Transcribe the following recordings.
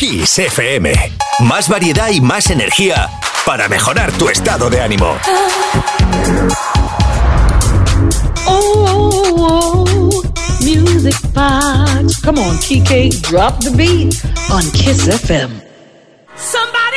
Kiss FM. Más variedad y más energía para mejorar tu estado de ánimo. Oh, oh, oh, music box. Come on, Kike, drop the beat on Kiss FM. Somebody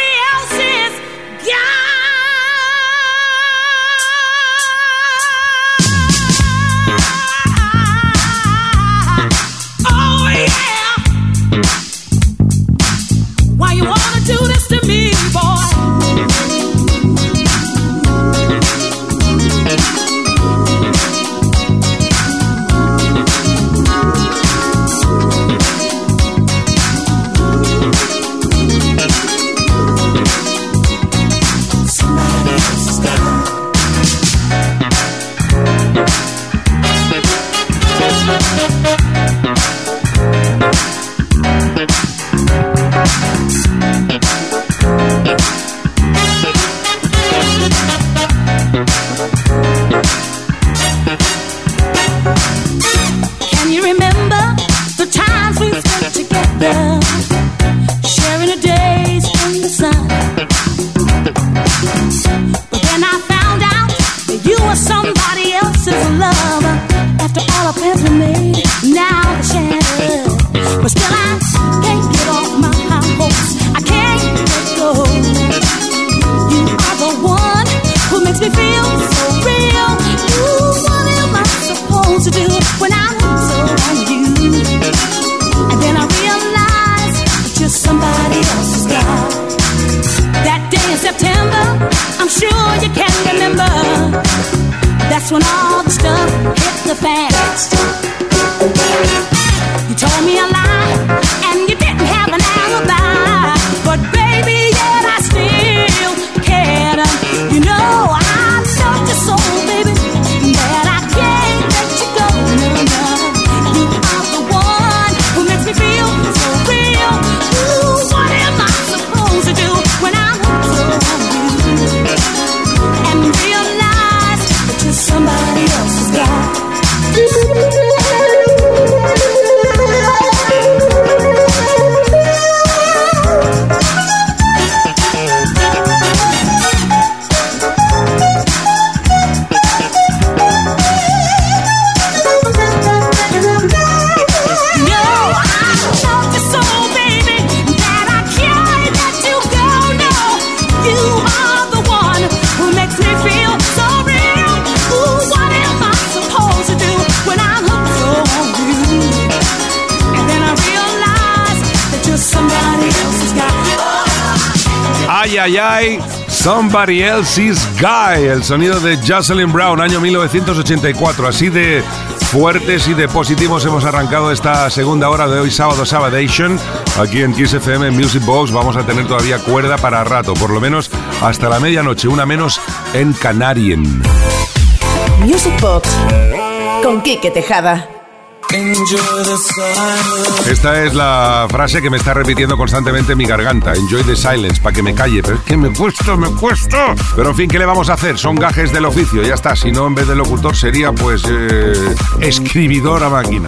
Somebody Else's Guy, el sonido de Jocelyn Brown, año 1984. Así de fuertes y de positivos hemos arrancado esta segunda hora de hoy, sábado Sabadation. Aquí en Kiss FM Music Box vamos a tener todavía cuerda para rato, por lo menos hasta la medianoche, una menos en Canarien. Music Box con Quique Tejada. Esta es la frase que me está repitiendo constantemente mi garganta. Enjoy the silence, para que me calle. Pero es que me cuesta, me cuesta. Pero en fin, ¿qué le vamos a hacer? Son gajes del oficio, ya está. Si no, en vez de locutor sería, pues, eh, escribidor a máquina.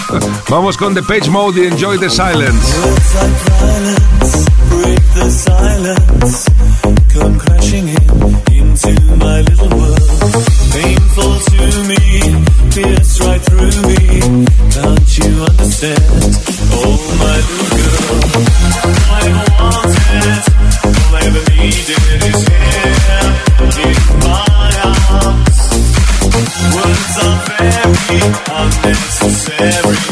vamos con The Page Mode y Enjoy the silence. Come crashing in into my little world. Painful to me, pierce right through me. Can't you understand? Oh, my little girl. I want it. All I ever needed is here in my arms. Words are very unnecessary.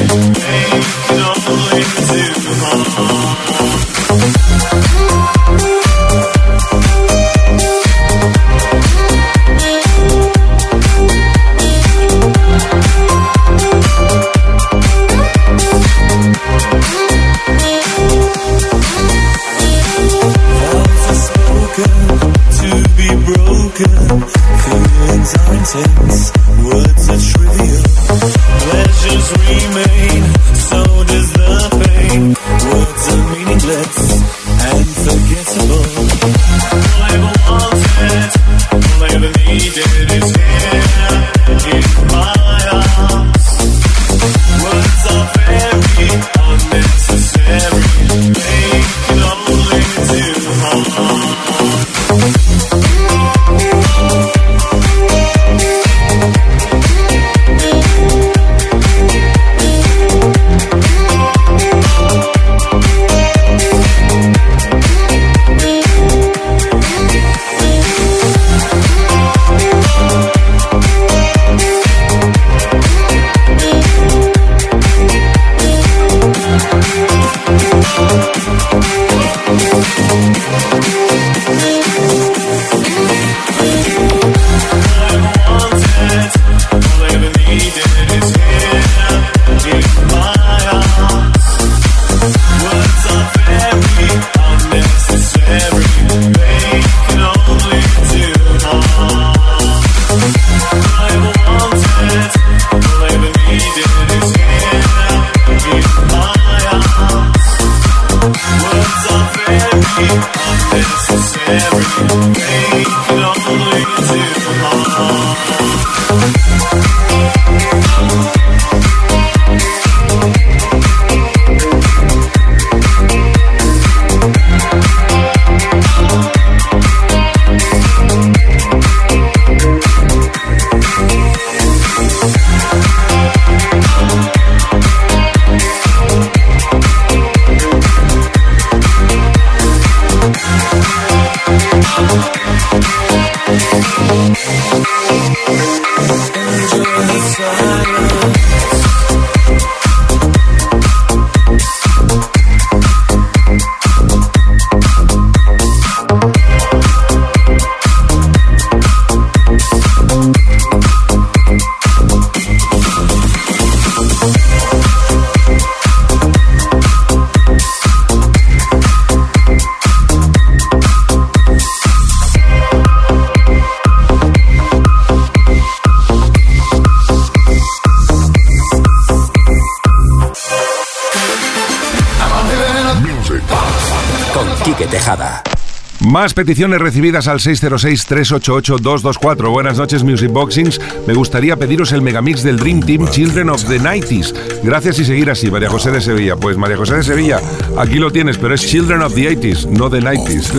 Más peticiones recibidas al 606-388-224. Buenas noches, Music Boxings. Me gustaría pediros el megamix del Dream Team Children of the 90s. Gracias y seguir así, María José de Sevilla. Pues María José de Sevilla, aquí lo tienes, pero es Children of the 80s, no the 90s.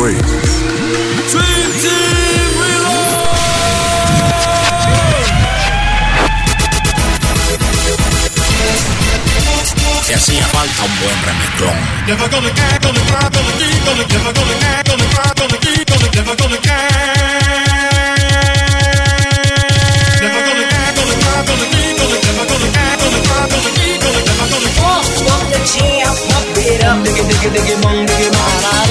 Way. Hacía falta un buen remezclón. up, diggy diggy diggy bong diggy bong.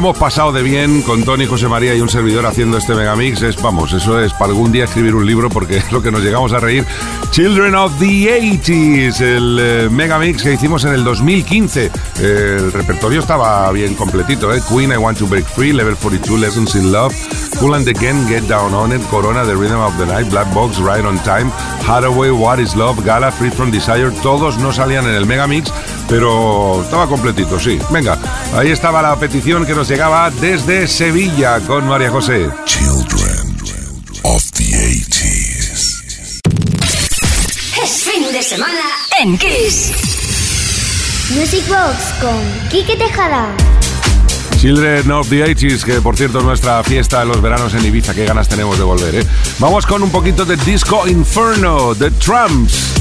Hemos pasado de bien con Tony, José María y un servidor haciendo este megamix. Es, vamos, eso es para algún día escribir un libro porque es lo que nos llegamos a reír. Children of the 80s, el eh, megamix que hicimos en el 2015. Eh, el repertorio estaba bien completito, ¿eh? Queen, I Want to Break Free, Level 42, Lessons in Love, Cool and Again, Get Down on It, Corona, The Rhythm of the Night, Black Box, Right on Time, Hathaway, What is Love, Gala, Free from Desire. Todos no salían en el megamix, pero estaba completito, sí. Venga, ahí estaba la petición que nos llegaba desde Sevilla con María José. Children of the 80s. Es fin de semana en Kiss. Music Box con Quique Tejada. Children of the 80s, que por cierto es nuestra fiesta de los veranos en Ibiza, qué ganas tenemos de volver, ¿eh? Vamos con un poquito de Disco Inferno, de Trumps.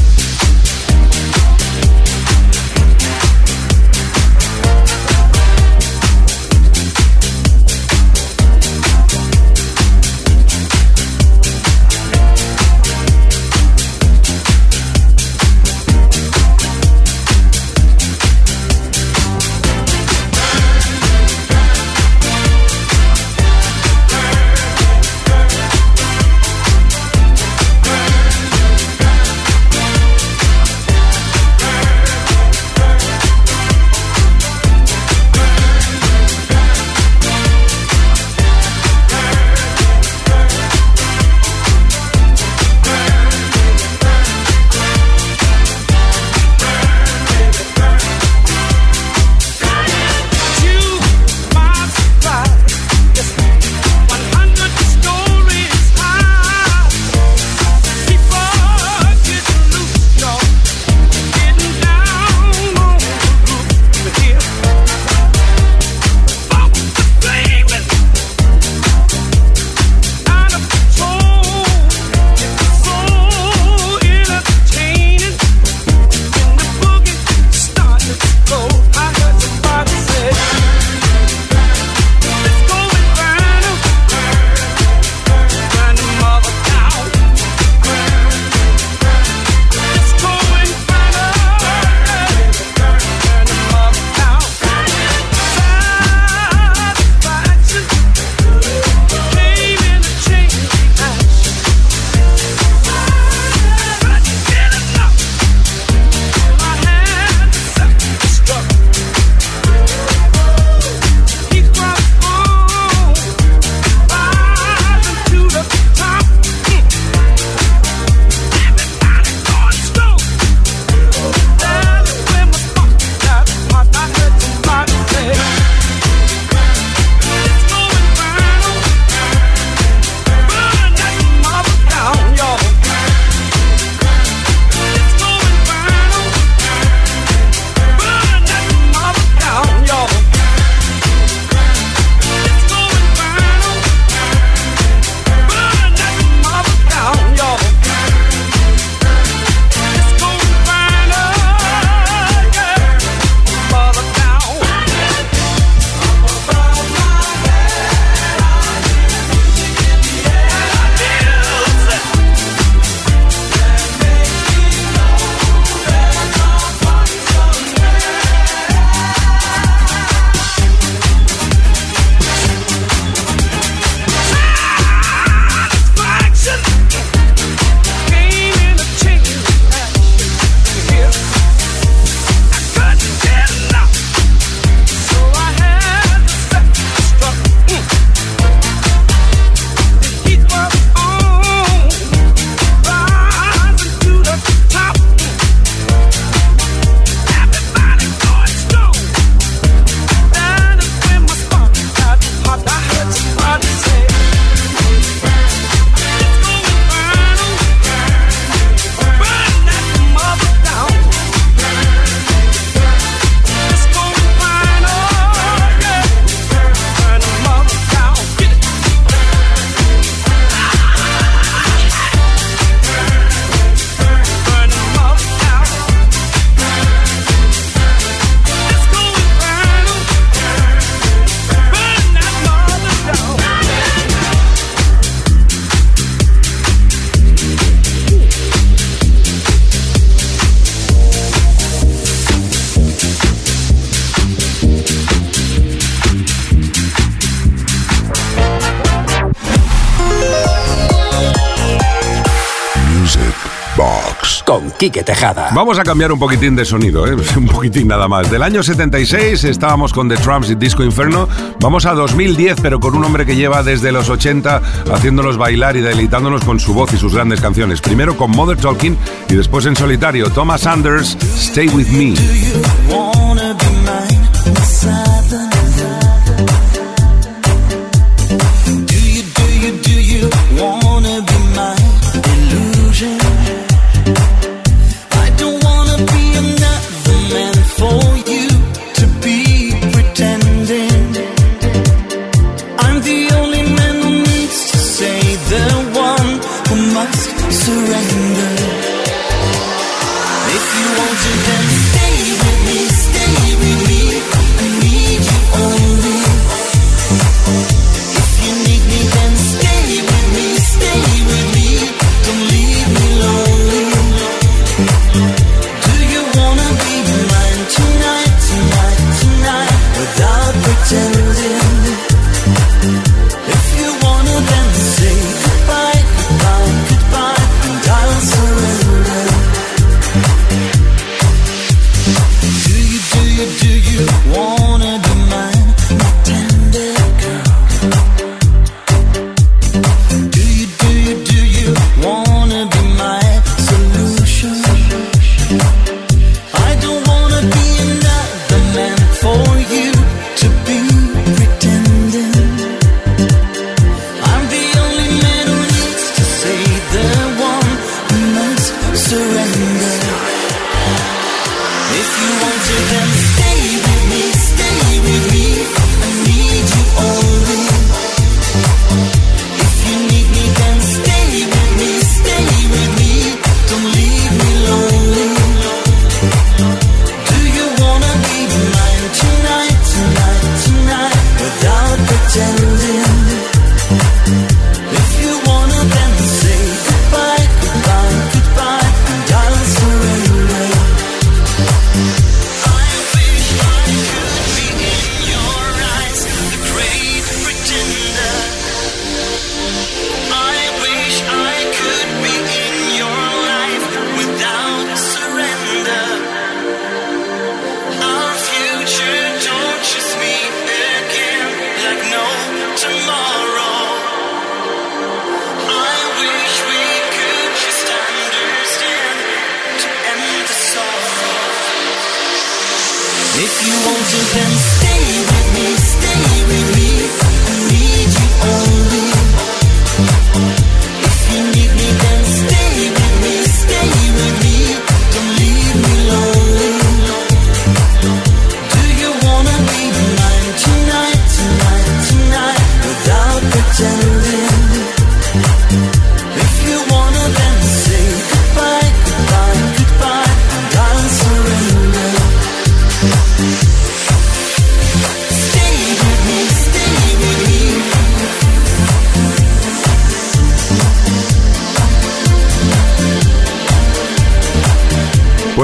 Quique Tejada. Vamos a cambiar un poquitín de sonido, ¿eh? un poquitín nada más. Del año 76 estábamos con The Trumps y Disco Inferno. Vamos a 2010, pero con un hombre que lleva desde los 80 haciéndonos bailar y deleitándonos con su voz y sus grandes canciones. Primero con Mother Talking y después en solitario, Thomas Anders, Stay With Me.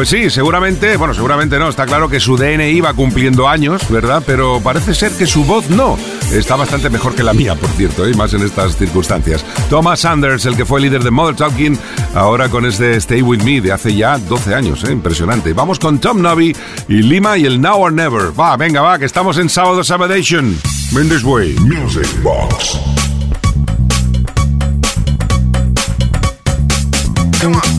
Pues sí, seguramente, bueno, seguramente no, está claro que su DNI iba cumpliendo años, ¿verdad? Pero parece ser que su voz no. Está bastante mejor que la mía, por cierto, y más en estas circunstancias. Thomas Sanders, el que fue líder de Mother Talking, ahora con este Stay With Me de hace ya 12 años, ¿eh? impresionante. Vamos con Tom Novi y Lima y el Now or Never. Va, venga, va, que estamos en Sábado Sabadation. This way. Music Box. to do.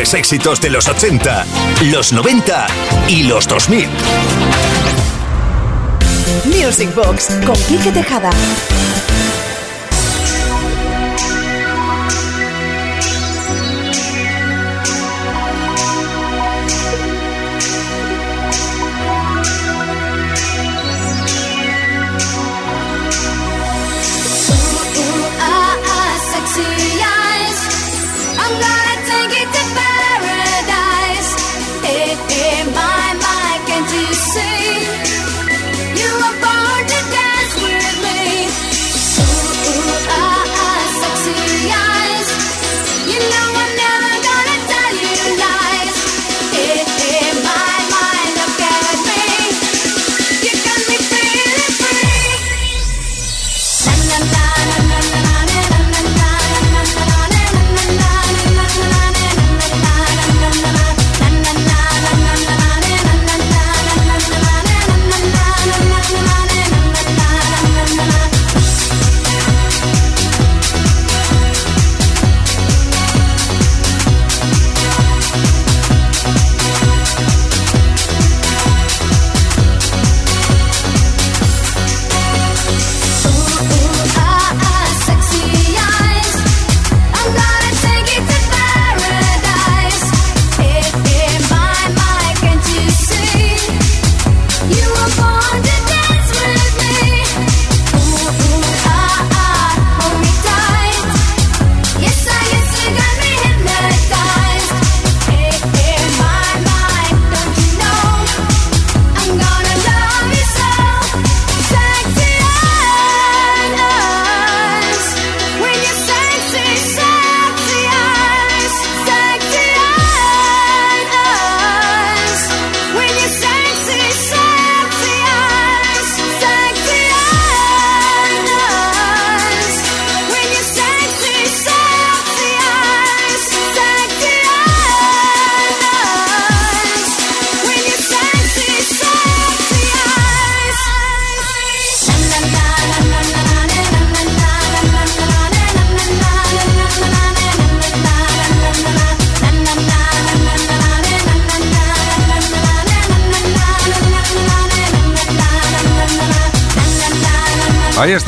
Éxitos de los 80, los 90 y los 2000. Music Box con Quique Tejada.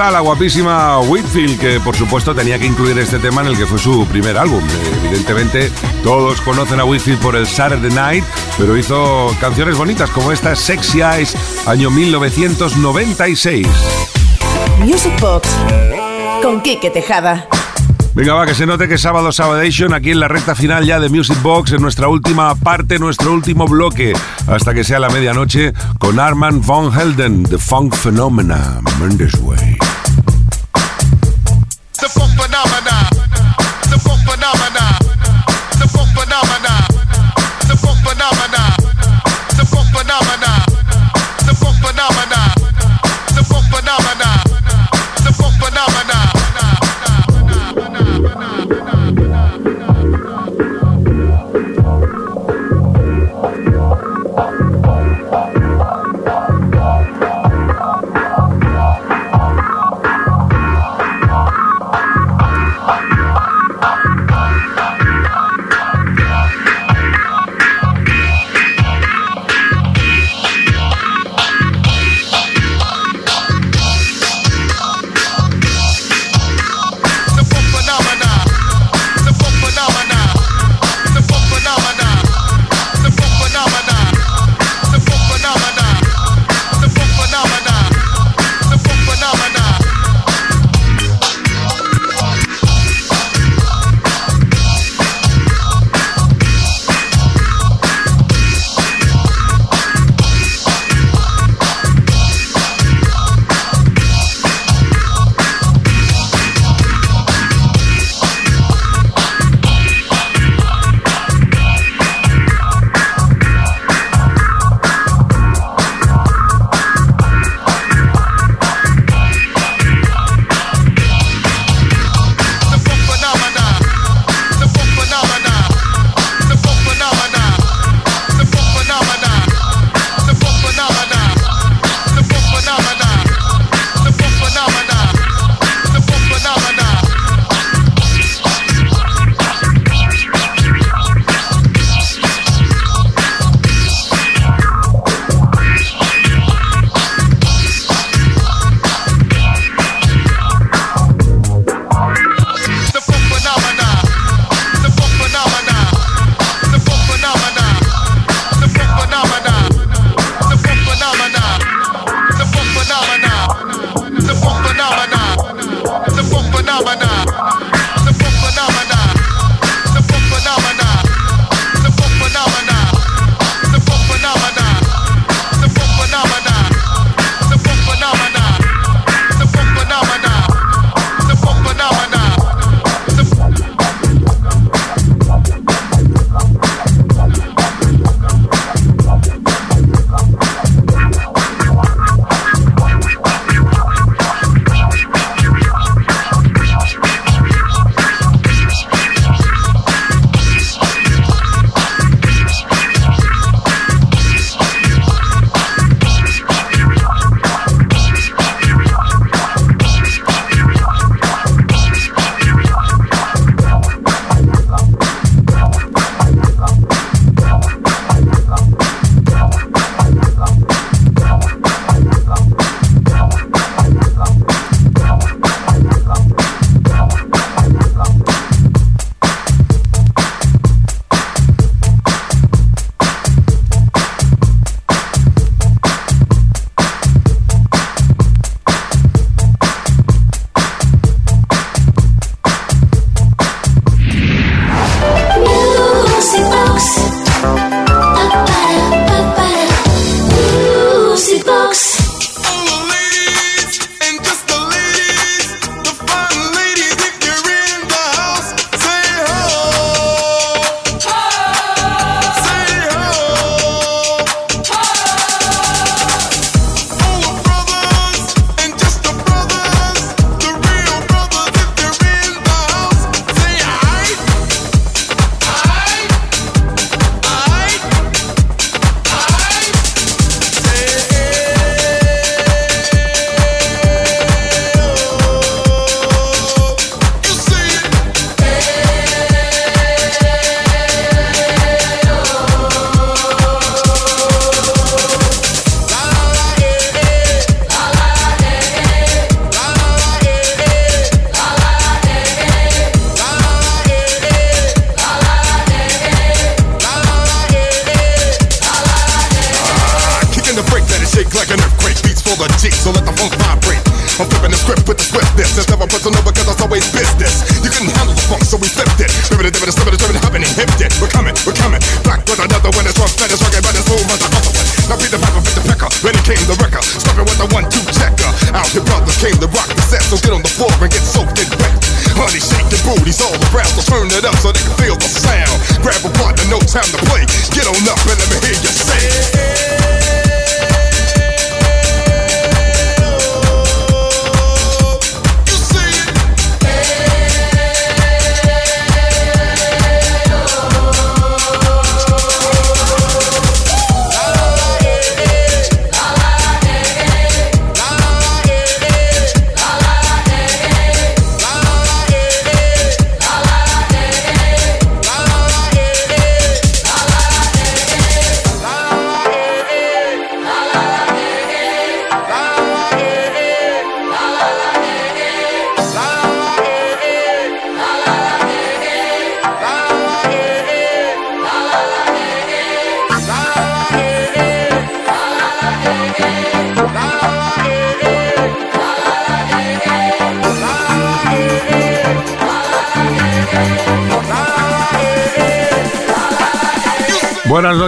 Está la guapísima Whitfield, que por supuesto tenía que incluir este tema en el que fue su primer álbum. Evidentemente, todos conocen a Whitfield por el Saturday Night, pero hizo canciones bonitas como esta Sexy Eyes, año 1996. Music Box con Kike Tejada. Venga, va, que se note que sábado Sabadation aquí en la recta final ya de Music Box, en nuestra última parte, nuestro último bloque, hasta que sea la medianoche, con Armand Von Helden, The Funk Phenomena, Mendes Way.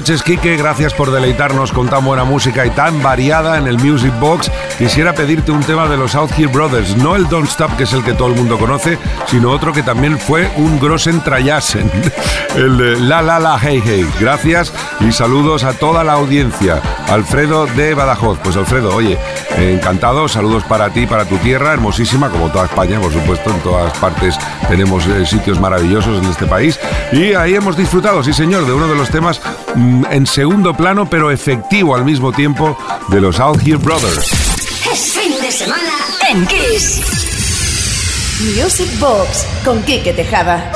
Noches, Quique. Gracias por deleitarnos con tan buena música y tan variada en el Music Box. Quisiera pedirte un tema de los South Hill Brothers, no el Don't Stop, que es el que todo el mundo conoce, sino otro que también fue un Grossen Trayasen, el de La La La Hey Hey. Gracias y saludos a toda la audiencia. Alfredo de Badajoz. Pues Alfredo, oye, encantado. Saludos para ti, para tu tierra, hermosísima, como toda España, por supuesto. En todas partes tenemos eh, sitios maravillosos en este país. Y ahí hemos disfrutado, sí señor, de uno de los temas mm, en segundo plano, pero efectivo al mismo tiempo, de los Out Brothers. Es fin de semana en Kiss. Music Box con Quique Tejada.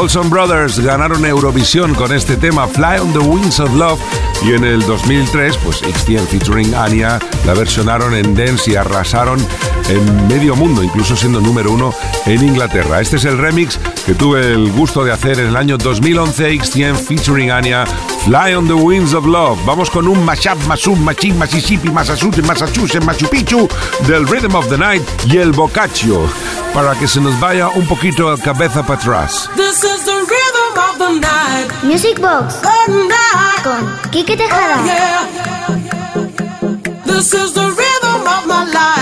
Olson Brothers ganaron Eurovisión con este tema Fly on the Wings of Love y en el 2003 pues XTM featuring Anya la versionaron en Dance y arrasaron en medio mundo, incluso siendo número uno en Inglaterra. Este es el remix que tuve el gusto de hacer en el año 2011 XTM featuring Anya Fly on the Wings of Love. Vamos con un mashup, masum, machín, Mississippi, Massachusetts, Massachusetts, Machu Picchu del Rhythm of the Night y el Boccaccio para que se nos vaya un poquito el cabeza para atrás. This is the rhythm of the night. Music Box Night. con Quique Tejada. Yeah. This is the rhythm of my life.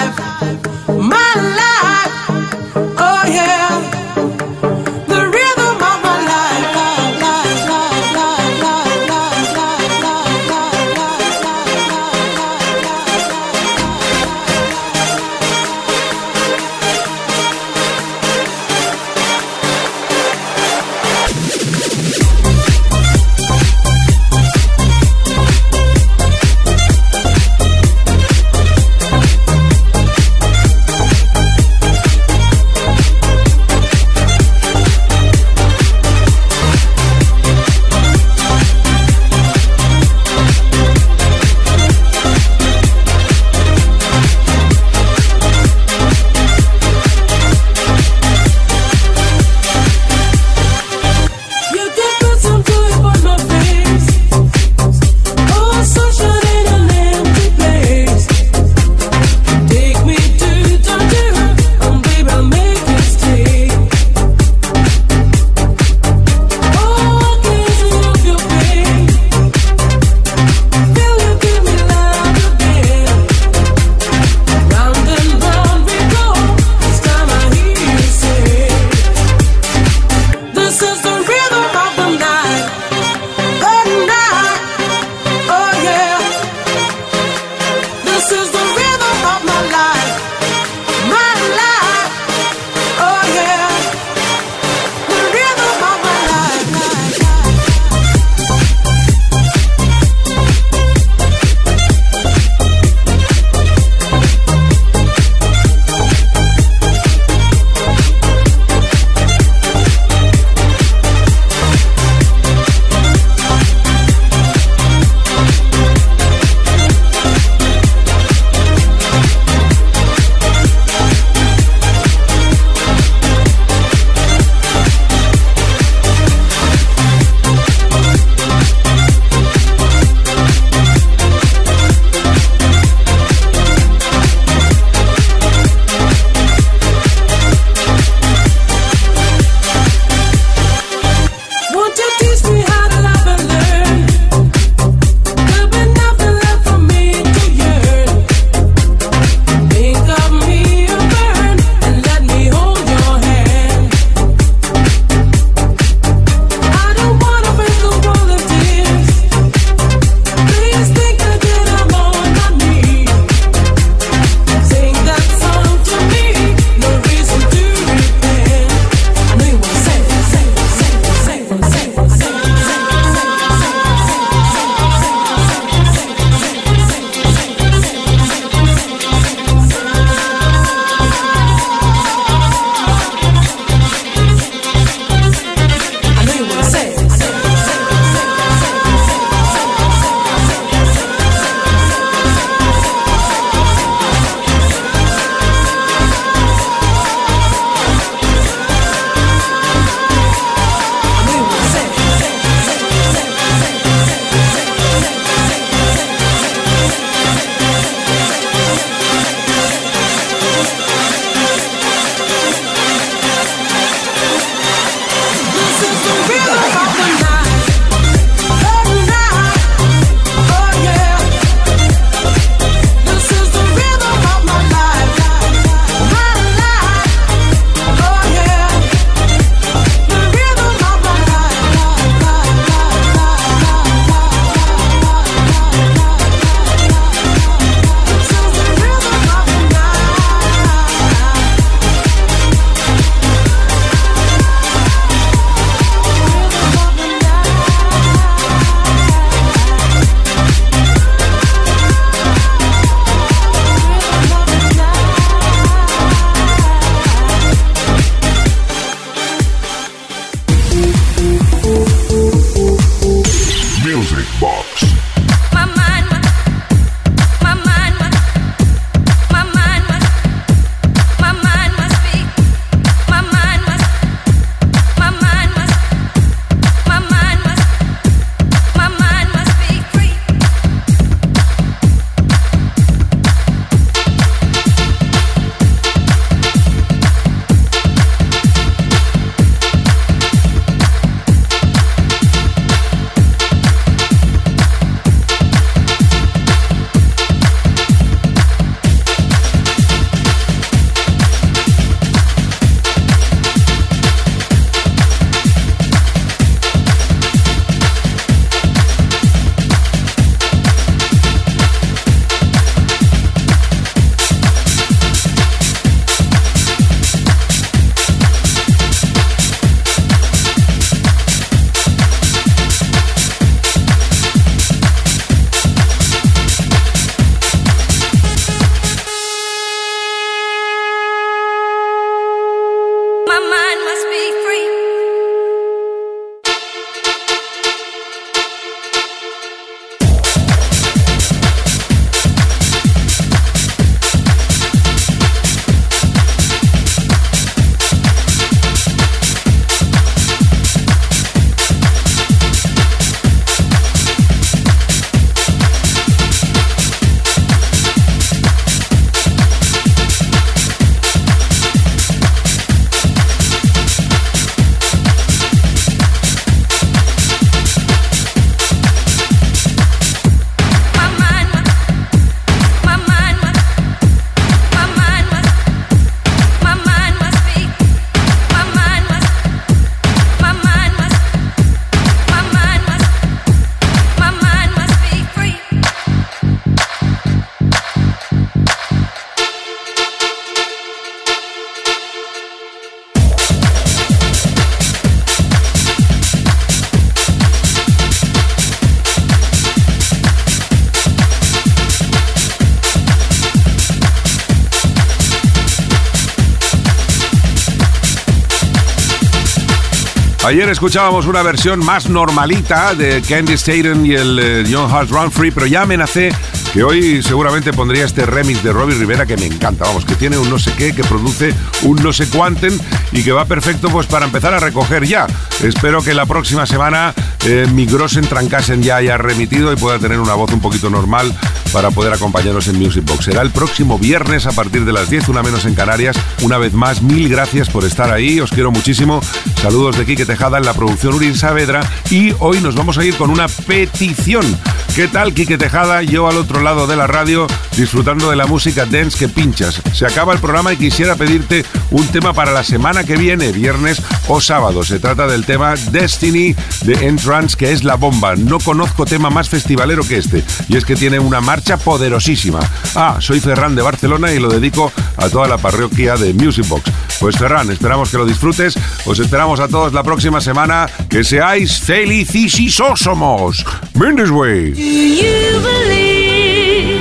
Ayer escuchábamos una versión más normalita de Candy Staten y el eh, John Hart Run Free, pero ya amenacé que hoy seguramente pondría este remix de Robbie Rivera que me encanta, vamos, que tiene un no sé qué, que produce un no sé cuánten y que va perfecto pues para empezar a recoger ya. Espero que la próxima semana eh, mi Grossen Trancasen ya haya remitido y pueda tener una voz un poquito normal para poder acompañarnos en Music Box. Será el próximo viernes a partir de las 10, una menos en Canarias. Una vez más, mil gracias por estar ahí, os quiero muchísimo. Saludos de Quique Tejada en la producción Urin Saavedra y hoy nos vamos a ir con una petición. ¿Qué tal, Quique Tejada? Yo al otro lado de la radio disfrutando de la música dance que pinchas. Se acaba el programa y quisiera pedirte un tema para la semana que viene, viernes o sábado. Se trata del tema Destiny de Entrance, que es la bomba. No conozco tema más festivalero que este, y es que tiene una marcha poderosísima. Ah, soy Ferran de Barcelona y lo dedico a toda la parroquia de Music Box. Pues Ferran, esperamos que lo disfrutes. Os esperamos a todos la próxima semana. Que seáis felicísimos. Mendes Way. Do you believe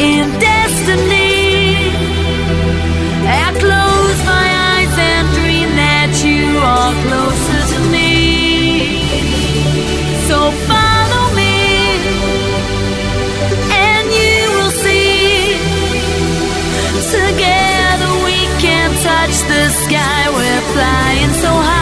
in destiny? I close my eyes and dream that you are closer to me. So follow me, and you will see. Together we can touch the sky. We're flying so high.